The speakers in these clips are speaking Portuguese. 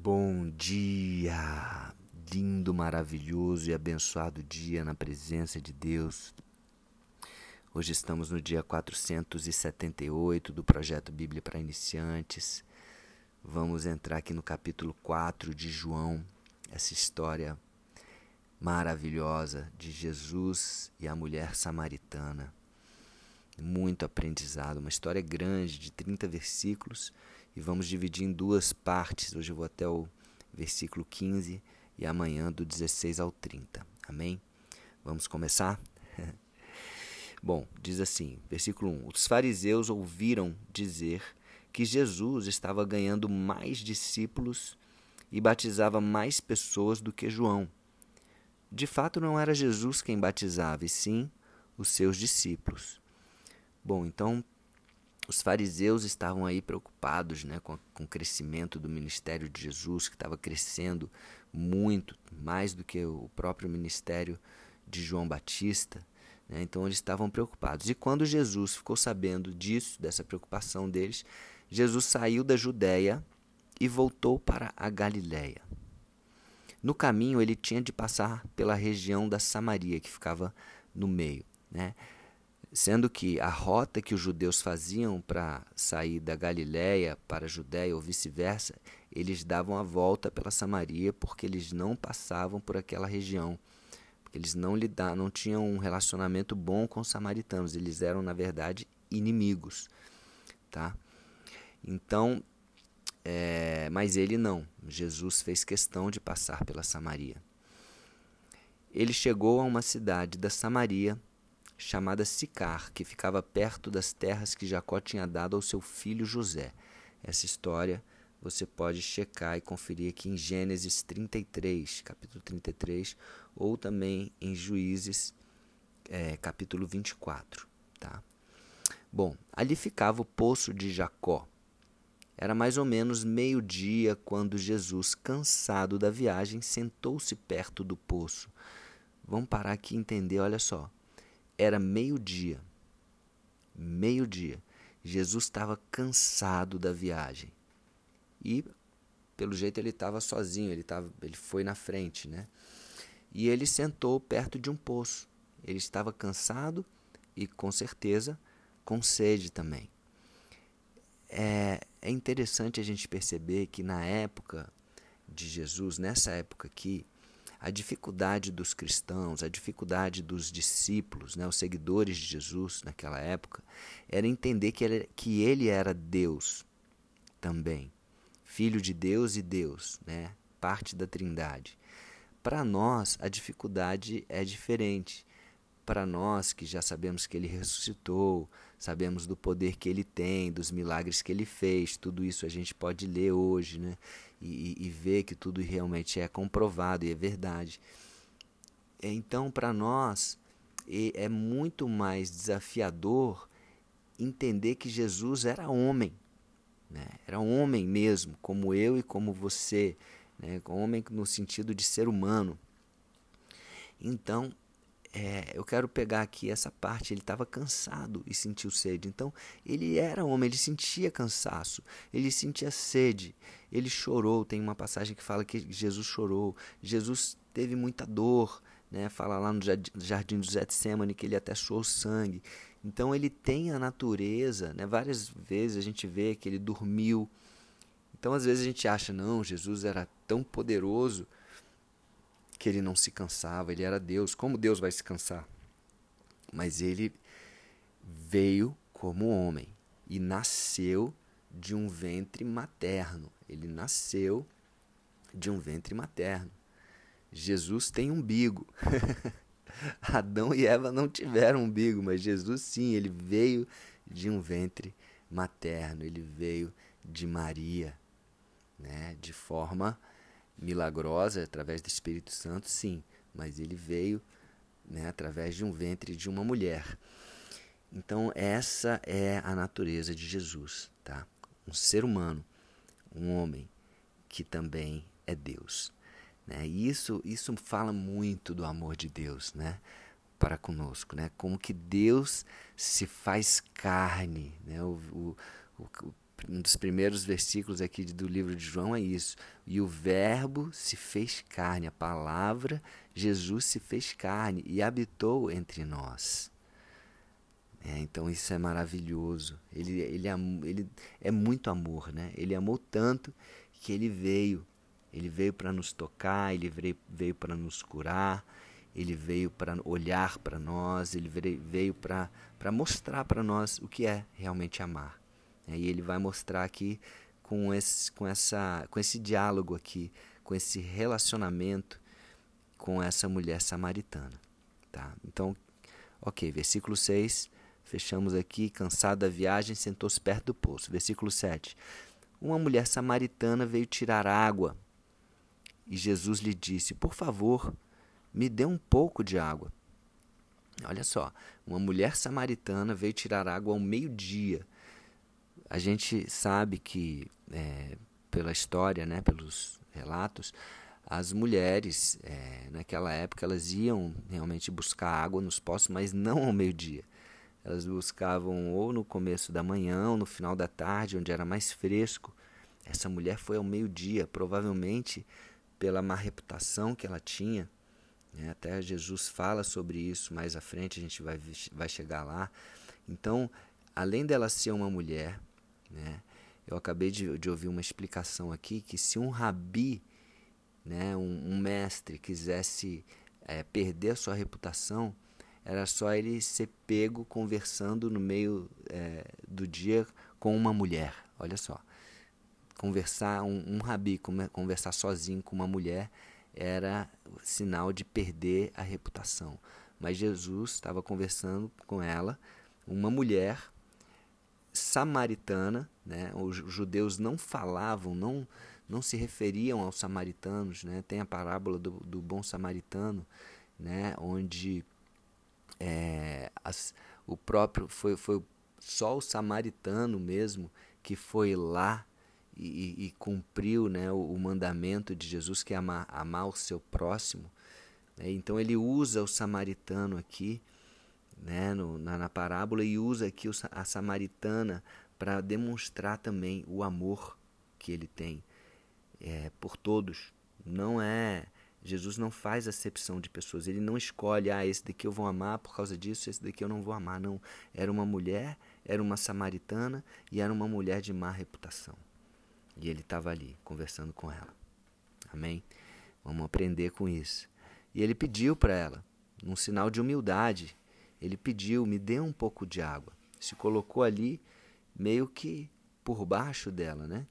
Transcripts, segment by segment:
Bom dia! Lindo, maravilhoso e abençoado dia na presença de Deus. Hoje estamos no dia 478 do projeto Bíblia para Iniciantes. Vamos entrar aqui no capítulo 4 de João, essa história maravilhosa de Jesus e a mulher samaritana. Muito aprendizado, uma história grande de 30 versículos e vamos dividir em duas partes. Hoje eu vou até o versículo 15 e amanhã do 16 ao 30. Amém? Vamos começar? Bom, diz assim, versículo 1: Os fariseus ouviram dizer que Jesus estava ganhando mais discípulos e batizava mais pessoas do que João. De fato, não era Jesus quem batizava, e sim os seus discípulos. Bom, então os fariseus estavam aí preocupados né, com, com o crescimento do ministério de Jesus, que estava crescendo muito, mais do que o próprio ministério de João Batista. Né? Então eles estavam preocupados. E quando Jesus ficou sabendo disso, dessa preocupação deles, Jesus saiu da Judéia e voltou para a Galiléia. No caminho ele tinha de passar pela região da Samaria, que ficava no meio. Né? Sendo que a rota que os judeus faziam para sair da Galiléia para a Judéia ou vice-versa, eles davam a volta pela Samaria porque eles não passavam por aquela região. Porque eles não lidavam, não tinham um relacionamento bom com os samaritanos, eles eram na verdade inimigos, tá? Então, é, mas ele não. Jesus fez questão de passar pela Samaria. Ele chegou a uma cidade da Samaria chamada Sicar, que ficava perto das terras que Jacó tinha dado ao seu filho José. Essa história você pode checar e conferir aqui em Gênesis 33, capítulo 33, ou também em Juízes, é, capítulo 24. Tá? Bom, ali ficava o poço de Jacó. Era mais ou menos meio-dia quando Jesus, cansado da viagem, sentou-se perto do poço. Vamos parar aqui e entender, olha só. Era meio-dia. Meio-dia. Jesus estava cansado da viagem. E, pelo jeito, ele estava sozinho, ele, tava, ele foi na frente, né? E ele sentou perto de um poço. Ele estava cansado e, com certeza, com sede também. É, é interessante a gente perceber que na época de Jesus, nessa época aqui, a dificuldade dos cristãos, a dificuldade dos discípulos, né, os seguidores de Jesus naquela época, era entender que ele, que ele era Deus também, Filho de Deus e Deus, né, parte da Trindade. Para nós, a dificuldade é diferente. Para nós que já sabemos que ele ressuscitou, sabemos do poder que ele tem, dos milagres que ele fez, tudo isso a gente pode ler hoje, né? E, e ver que tudo realmente é comprovado e é verdade. Então, para nós, é muito mais desafiador entender que Jesus era homem, né? era homem mesmo, como eu e como você, né? homem no sentido de ser humano. Então, é, eu quero pegar aqui essa parte. Ele estava cansado e sentiu sede. Então, ele era homem, ele sentia cansaço, ele sentia sede, ele chorou. Tem uma passagem que fala que Jesus chorou. Jesus teve muita dor, né? Fala lá no jardim do Getsemane que ele até suou sangue. Então, ele tem a natureza, né? Várias vezes a gente vê que ele dormiu. Então, às vezes a gente acha, não, Jesus era tão poderoso que ele não se cansava, ele era Deus. Como Deus vai se cansar? Mas ele veio como homem e nasceu de um ventre materno. Ele nasceu de um ventre materno. Jesus tem umbigo. Adão e Eva não tiveram umbigo, mas Jesus sim, ele veio de um ventre materno, ele veio de Maria, né, de forma milagrosa através do Espírito Santo, sim, mas ele veio né, através de um ventre de uma mulher. Então, essa é a natureza de Jesus, tá? Um ser humano, um homem que também é Deus. Né? Isso, isso fala muito do amor de Deus né? para conosco, né? como que Deus se faz carne. Né? O, o, o, um dos primeiros versículos aqui do livro de João é isso. E o Verbo se fez carne, a palavra Jesus se fez carne e habitou entre nós. É, então isso é maravilhoso. Ele, ele, ele é muito amor, né? Ele amou tanto que ele veio. Ele veio para nos tocar, ele veio, veio para nos curar, ele veio para olhar para nós, ele veio para mostrar para nós o que é realmente amar. E ele vai mostrar aqui com esse, com, essa, com esse diálogo aqui, com esse relacionamento com essa mulher samaritana. Tá? Então, ok, versículo 6, fechamos aqui, cansado da viagem, sentou-se perto do poço. Versículo 7. Uma mulher samaritana veio tirar água e Jesus lhe disse: Por favor, me dê um pouco de água. Olha só, uma mulher samaritana veio tirar água ao meio-dia a gente sabe que, é, pela história, né, pelos relatos, as mulheres, é, naquela época, elas iam realmente buscar água nos poços, mas não ao meio-dia. Elas buscavam ou no começo da manhã ou no final da tarde, onde era mais fresco. Essa mulher foi ao meio-dia, provavelmente pela má reputação que ela tinha. Né? Até Jesus fala sobre isso mais à frente, a gente vai, vai chegar lá. Então, além dela ser uma mulher, né? Eu acabei de, de, ouvir uma explicação aqui que se um rabi, né, um, um mestre, quisesse é, perder a sua reputação, era só ele ser pego conversando no meio é, do dia com uma mulher. Olha só. Conversar, um, um rabi conversar sozinho com uma mulher era sinal de perder a reputação. Mas Jesus estava conversando com ela, uma mulher samaritana, né? Os judeus não falavam, não não se referiam aos samaritanos, né? Tem a parábola do, do bom samaritano, né? Onde é, as, o próprio foi foi só o samaritano mesmo que foi lá e, e cumpriu, né? O, o, mandamento de Jesus que é amar, amar o seu próximo. Né? Então ele usa o samaritano aqui né, no, na, na parábola e usa aqui a samaritana para demonstrar também o amor que ele tem é, por todos. Não é Jesus não faz acepção de pessoas. Ele não escolhe, ah, esse daqui eu vou amar por causa disso, esse daqui eu não vou amar. Não. Era uma mulher, era uma samaritana e era uma mulher de má reputação. E ele estava ali conversando com ela. Amém? Vamos aprender com isso. E ele pediu para ela, num sinal de humildade, ele pediu, me dê um pouco de água. Se colocou ali meio que por baixo dela, né?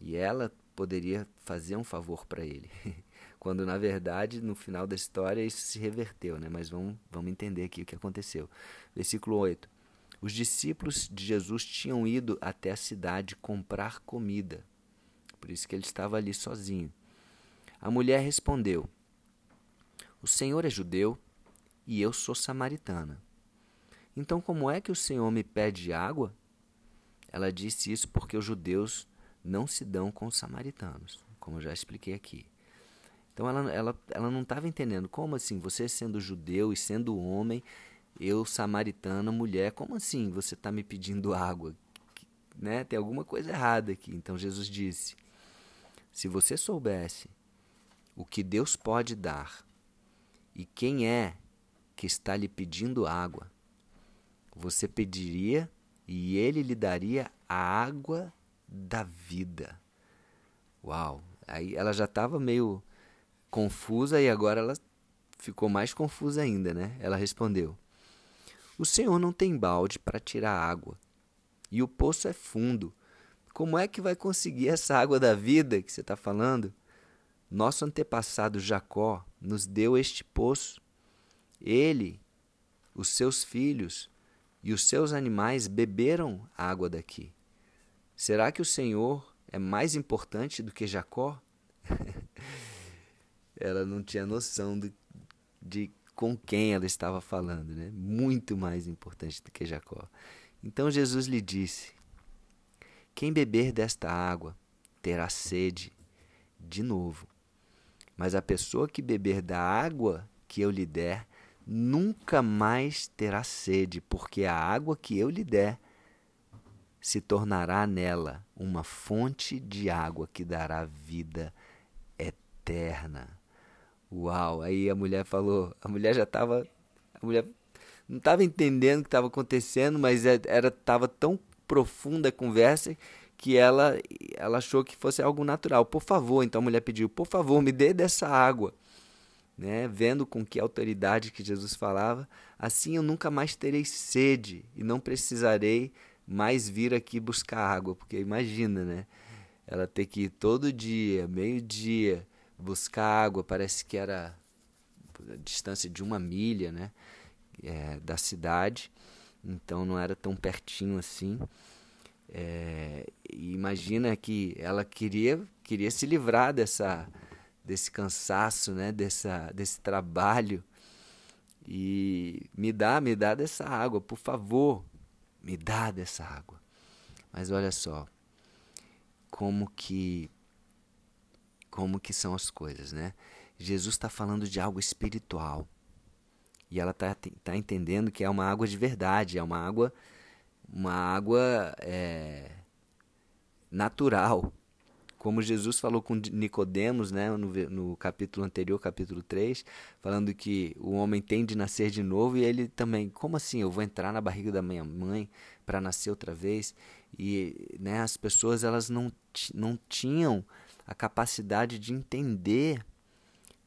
E ela poderia fazer um favor para ele. Quando na verdade, no final da história, isso se reverteu, né? Mas vamos, vamos entender aqui o que aconteceu. Versículo 8. Os discípulos de Jesus tinham ido até a cidade comprar comida. Por isso que ele estava ali sozinho. A mulher respondeu: O Senhor é judeu e eu sou samaritana. Então, como é que o Senhor me pede água? Ela disse isso porque os judeus não se dão com os samaritanos, como eu já expliquei aqui. Então, ela, ela, ela não estava entendendo como assim, você sendo judeu e sendo homem, eu samaritana, mulher, como assim você está me pedindo água? Né? Tem alguma coisa errada aqui. Então, Jesus disse: se você soubesse o que Deus pode dar e quem é que está lhe pedindo água. Você pediria e ele lhe daria a água da vida. Uau! Aí ela já estava meio confusa e agora ela ficou mais confusa ainda, né? Ela respondeu: O senhor não tem balde para tirar água e o poço é fundo. Como é que vai conseguir essa água da vida que você está falando? Nosso antepassado Jacó nos deu este poço ele, os seus filhos e os seus animais beberam água daqui. Será que o Senhor é mais importante do que Jacó? ela não tinha noção de, de com quem ela estava falando, né? Muito mais importante do que Jacó. Então Jesus lhe disse: Quem beber desta água terá sede de novo. Mas a pessoa que beber da água que eu lhe der nunca mais terá sede, porque a água que eu lhe der se tornará nela uma fonte de água que dará vida eterna. Uau! Aí a mulher falou, a mulher já estava, a mulher não estava entendendo o que estava acontecendo, mas é, era estava tão profunda a conversa que ela ela achou que fosse algo natural. Por favor, então a mulher pediu, por favor, me dê dessa água. Né? Vendo com que autoridade que Jesus falava, assim eu nunca mais terei sede e não precisarei mais vir aqui buscar água, porque imagina, né? Ela ter que ir todo dia, meio-dia, buscar água, parece que era a distância de uma milha, né? É, da cidade, então não era tão pertinho assim. É, imagina que ela queria queria se livrar dessa desse cansaço, né? Dessa desse trabalho e me dá me dá dessa água, por favor, me dá dessa água. Mas olha só, como que como que são as coisas, né? Jesus está falando de algo espiritual e ela está tá entendendo que é uma água de verdade, é uma água uma água é, natural, como Jesus falou com Nicodemos, né, no, no, capítulo anterior, capítulo 3, falando que o homem tem de nascer de novo e ele também, como assim, eu vou entrar na barriga da minha mãe para nascer outra vez? E né, as pessoas elas não, não tinham a capacidade de entender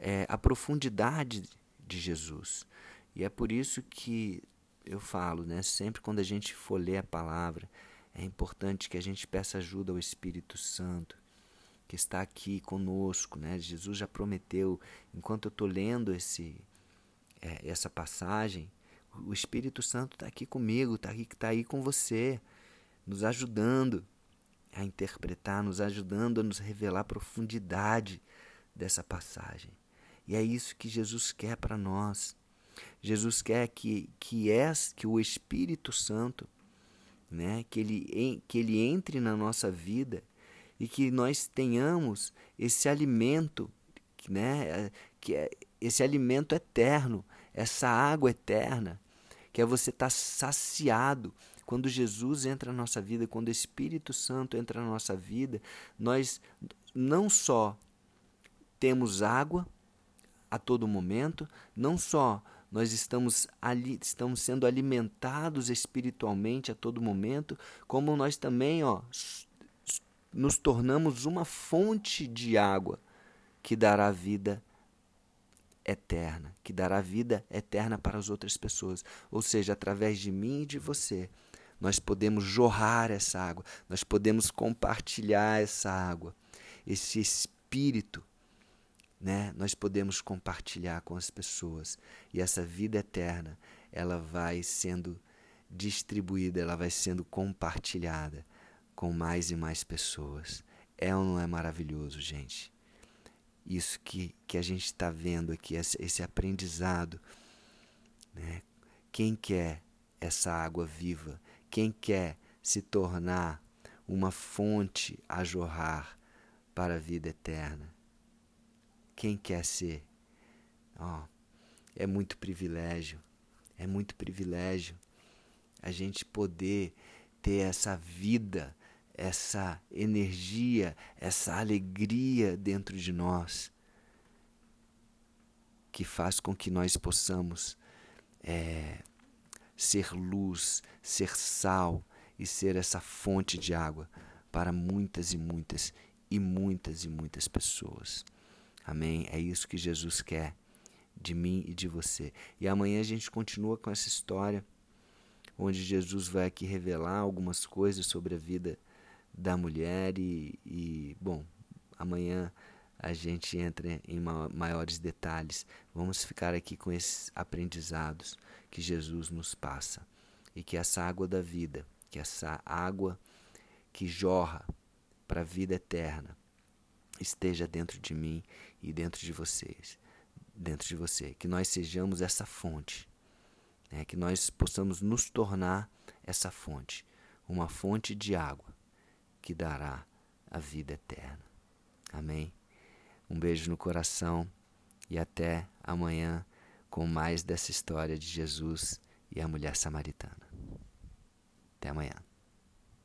é, a profundidade de Jesus. E é por isso que eu falo, né, sempre quando a gente for ler a palavra, é importante que a gente peça ajuda ao Espírito Santo, que está aqui conosco, né? Jesus já prometeu, enquanto eu estou lendo esse, é, essa passagem, o Espírito Santo está aqui comigo, está aqui, tá aí com você, nos ajudando a interpretar, nos ajudando a nos revelar a profundidade dessa passagem. E é isso que Jesus quer para nós. Jesus quer que, que, é, que o Espírito Santo, né, que, ele, que ele entre na nossa vida e que nós tenhamos esse alimento, né, que é esse alimento eterno, essa água eterna, que é você estar tá saciado. Quando Jesus entra na nossa vida, quando o Espírito Santo entra na nossa vida, nós não só temos água a todo momento, não só nós estamos ali, estamos sendo alimentados espiritualmente a todo momento, como nós também, ó, nos tornamos uma fonte de água que dará vida eterna, que dará vida eterna para as outras pessoas. Ou seja, através de mim e de você, nós podemos jorrar essa água, nós podemos compartilhar essa água, esse espírito, né? Nós podemos compartilhar com as pessoas e essa vida eterna, ela vai sendo distribuída, ela vai sendo compartilhada com mais e mais pessoas. É ou não é maravilhoso, gente? Isso que, que a gente está vendo aqui, esse, esse aprendizado. Né? Quem quer essa água viva? Quem quer se tornar uma fonte a jorrar para a vida eterna? Quem quer ser? Oh, é muito privilégio, é muito privilégio a gente poder ter essa vida essa energia, essa alegria dentro de nós, que faz com que nós possamos é, ser luz, ser sal e ser essa fonte de água para muitas e muitas e muitas e muitas pessoas. Amém? É isso que Jesus quer de mim e de você. E amanhã a gente continua com essa história, onde Jesus vai aqui revelar algumas coisas sobre a vida da mulher e, e bom, amanhã a gente entra em maiores detalhes. Vamos ficar aqui com esses aprendizados que Jesus nos passa e que essa água da vida, que essa água que jorra para a vida eterna esteja dentro de mim e dentro de vocês, dentro de você, que nós sejamos essa fonte, né? que nós possamos nos tornar essa fonte, uma fonte de água que dará a vida eterna. Amém? Um beijo no coração e até amanhã com mais dessa história de Jesus e a mulher samaritana. Até amanhã.